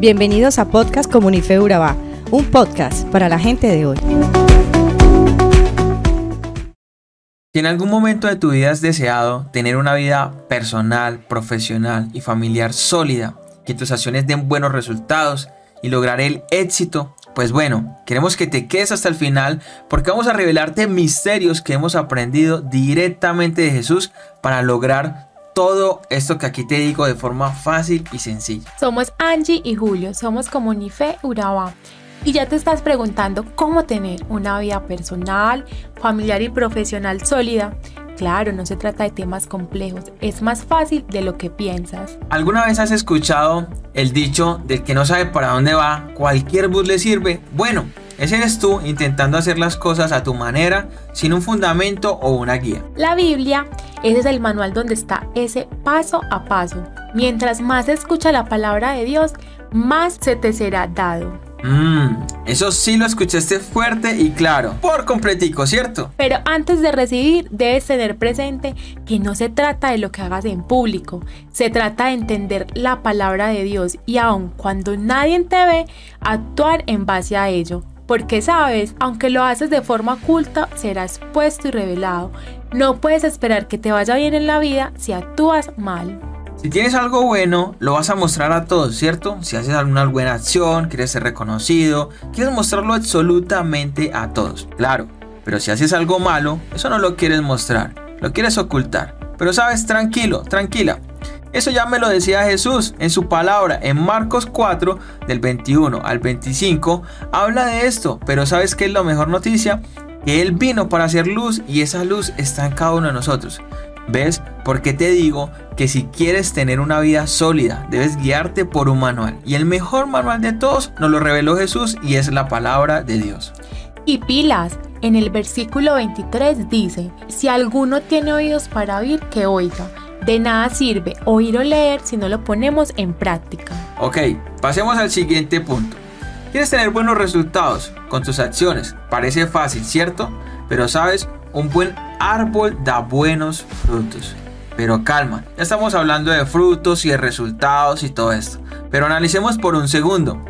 Bienvenidos a Podcast Comunife Urabá, un podcast para la gente de hoy. Si en algún momento de tu vida has deseado tener una vida personal, profesional y familiar sólida, que tus acciones den buenos resultados y lograr el éxito, pues bueno, queremos que te quedes hasta el final porque vamos a revelarte misterios que hemos aprendido directamente de Jesús para lograr todo esto que aquí te digo de forma fácil y sencilla. Somos Angie y Julio, somos Comunife Urabá. Y ya te estás preguntando cómo tener una vida personal, familiar y profesional sólida. Claro, no se trata de temas complejos, es más fácil de lo que piensas. ¿Alguna vez has escuchado el dicho del que no sabe para dónde va, cualquier bus le sirve? Bueno, ese eres tú intentando hacer las cosas a tu manera, sin un fundamento o una guía. La Biblia, ese es el manual donde está ese paso a paso. Mientras más escucha la palabra de Dios, más se te será dado. Mmm, eso sí lo escuchaste fuerte y claro, por completico, ¿cierto? Pero antes de recibir, debes tener presente que no se trata de lo que hagas en público, se trata de entender la palabra de Dios y aun cuando nadie te ve, actuar en base a ello. Porque sabes, aunque lo haces de forma oculta, serás puesto y revelado. No puedes esperar que te vaya bien en la vida si actúas mal. Si tienes algo bueno, lo vas a mostrar a todos, ¿cierto? Si haces alguna buena acción, quieres ser reconocido, quieres mostrarlo absolutamente a todos, claro. Pero si haces algo malo, eso no lo quieres mostrar, lo quieres ocultar. Pero sabes, tranquilo, tranquila. Eso ya me lo decía Jesús en su palabra en Marcos 4 del 21 al 25. Habla de esto, pero ¿sabes qué es la mejor noticia? Que Él vino para hacer luz y esa luz está en cada uno de nosotros. ¿Ves? Porque te digo que si quieres tener una vida sólida, debes guiarte por un manual. Y el mejor manual de todos nos lo reveló Jesús y es la palabra de Dios. Y pilas, en el versículo 23 dice, si alguno tiene oídos para oír, que oiga. De nada sirve oír o leer si no lo ponemos en práctica. Ok, pasemos al siguiente punto. ¿Quieres tener buenos resultados con tus acciones? Parece fácil, ¿cierto? Pero sabes, un buen árbol da buenos frutos. Pero calma, ya estamos hablando de frutos y de resultados y todo esto. Pero analicemos por un segundo.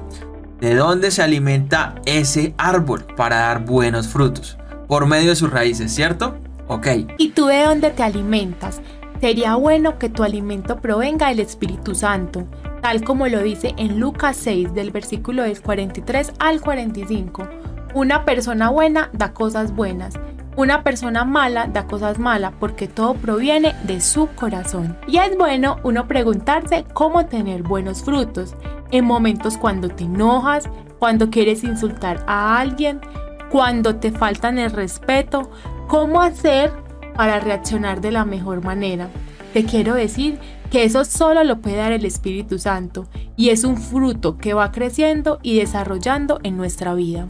¿De dónde se alimenta ese árbol para dar buenos frutos? Por medio de sus raíces, ¿cierto? Ok. ¿Y tú de dónde te alimentas? Sería bueno que tu alimento provenga del Espíritu Santo, tal como lo dice en Lucas 6 del versículo del 43 al 45. Una persona buena da cosas buenas una persona mala da cosas malas porque todo proviene de su corazón. Y es bueno uno preguntarse cómo tener buenos frutos en momentos cuando te enojas, cuando quieres insultar a alguien, cuando te faltan el respeto, cómo hacer para reaccionar de la mejor manera. Te quiero decir que eso solo lo puede dar el Espíritu Santo y es un fruto que va creciendo y desarrollando en nuestra vida.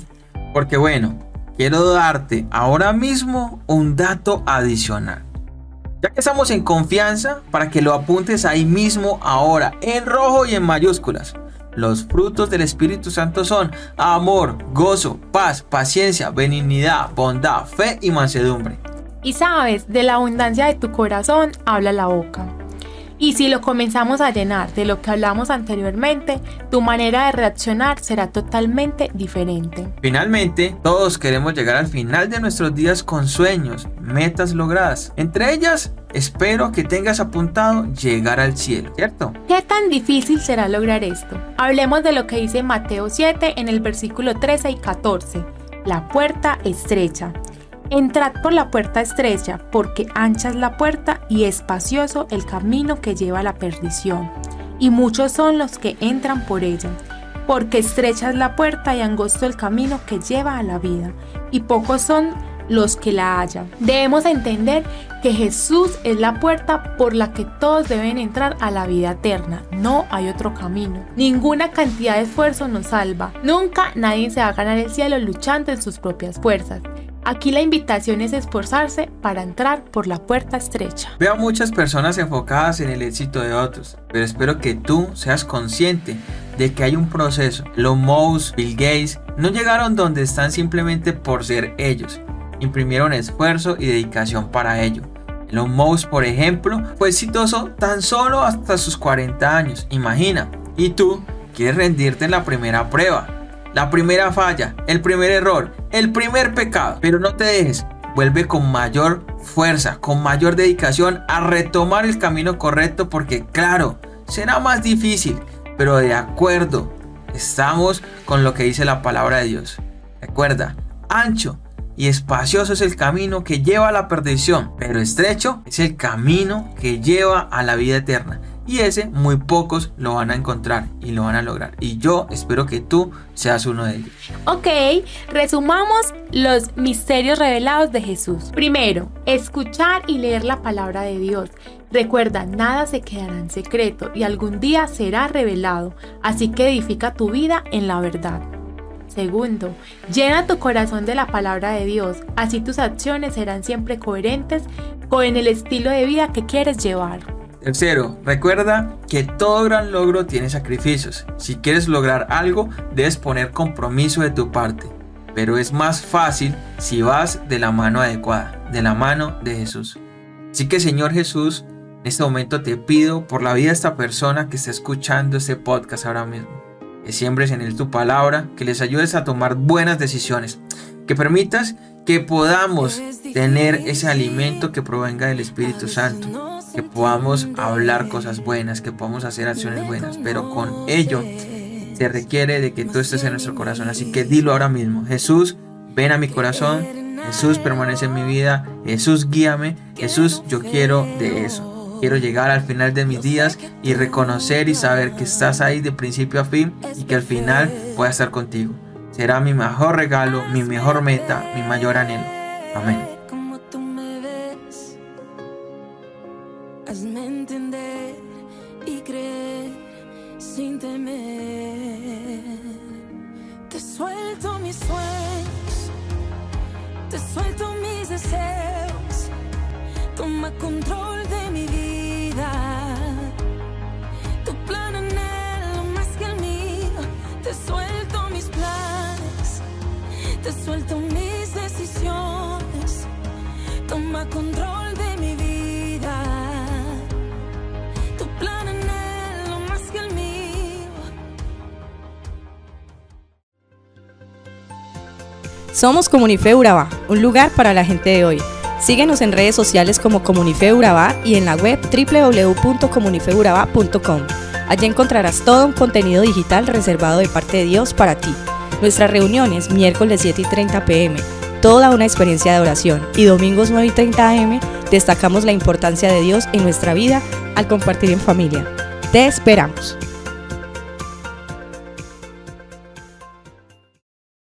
Porque bueno, quiero darte ahora mismo un dato adicional. Ya que estamos en confianza, para que lo apuntes ahí mismo ahora, en rojo y en mayúsculas. Los frutos del Espíritu Santo son amor, gozo, paz, paciencia, benignidad, bondad, fe y mansedumbre. Y sabes, de la abundancia de tu corazón habla la boca. Y si lo comenzamos a llenar de lo que hablamos anteriormente, tu manera de reaccionar será totalmente diferente. Finalmente, todos queremos llegar al final de nuestros días con sueños, metas logradas. Entre ellas, espero que tengas apuntado llegar al cielo, ¿cierto? ¿Qué tan difícil será lograr esto? Hablemos de lo que dice Mateo 7 en el versículo 13 y 14. La puerta estrecha. Entrad por la puerta estrecha, porque ancha es la puerta y espacioso el camino que lleva a la perdición, y muchos son los que entran por ella. Porque estrecha es la puerta y angosto el camino que lleva a la vida, y pocos son los que la hallan. Debemos entender que Jesús es la puerta por la que todos deben entrar a la vida eterna. No hay otro camino. Ninguna cantidad de esfuerzo nos salva. Nunca nadie se va a ganar el cielo luchando en sus propias fuerzas. Aquí la invitación es esforzarse para entrar por la puerta estrecha. Veo muchas personas enfocadas en el éxito de otros, pero espero que tú seas consciente de que hay un proceso. Los Mouse, Bill Gates, no llegaron donde están simplemente por ser ellos. Imprimieron esfuerzo y dedicación para ello. Elon Musk, por ejemplo, fue exitoso tan solo hasta sus 40 años. Imagina. ¿Y tú quieres rendirte en la primera prueba, la primera falla, el primer error, el primer pecado. Pero no te dejes, vuelve con mayor fuerza, con mayor dedicación a retomar el camino correcto porque claro, será más difícil, pero de acuerdo, estamos con lo que dice la palabra de Dios. Recuerda, ancho y espacioso es el camino que lleva a la perdición, pero estrecho es el camino que lleva a la vida eterna. Y ese muy pocos lo van a encontrar y lo van a lograr. Y yo espero que tú seas uno de ellos. Ok, resumamos los misterios revelados de Jesús. Primero, escuchar y leer la palabra de Dios. Recuerda, nada se quedará en secreto y algún día será revelado. Así que edifica tu vida en la verdad. Segundo, llena tu corazón de la palabra de Dios, así tus acciones serán siempre coherentes con el estilo de vida que quieres llevar. Tercero, recuerda que todo gran logro tiene sacrificios. Si quieres lograr algo, debes poner compromiso de tu parte. Pero es más fácil si vas de la mano adecuada, de la mano de Jesús. Así que Señor Jesús, en este momento te pido por la vida de esta persona que está escuchando este podcast ahora mismo. Que siembres en él tu palabra, que les ayudes a tomar buenas decisiones, que permitas que podamos tener ese alimento que provenga del Espíritu Santo que podamos hablar cosas buenas, que podamos hacer acciones buenas, pero con ello se requiere de que tú estés en nuestro corazón. Así que dilo ahora mismo, Jesús, ven a mi corazón, Jesús permanece en mi vida, Jesús guíame, Jesús yo quiero de eso. Quiero llegar al final de mis días y reconocer y saber que estás ahí de principio a fin y que al final voy a estar contigo. Será mi mejor regalo, mi mejor meta, mi mayor anhelo. Amén. Te suelto mis deseos, toma control de mi vida. Tu plan anhelo más que el mío. Te suelto mis planes, te suelto mis decisiones. Toma control Somos Comunife Urabá, un lugar para la gente de hoy. Síguenos en redes sociales como Comunife Urabá y en la web www.comunifeurabá.com. Allí encontrarás todo un contenido digital reservado de parte de Dios para ti. Nuestras reuniones miércoles 7 y 30 pm, toda una experiencia de oración y domingos 9 y 30 am destacamos la importancia de Dios en nuestra vida al compartir en familia. Te esperamos.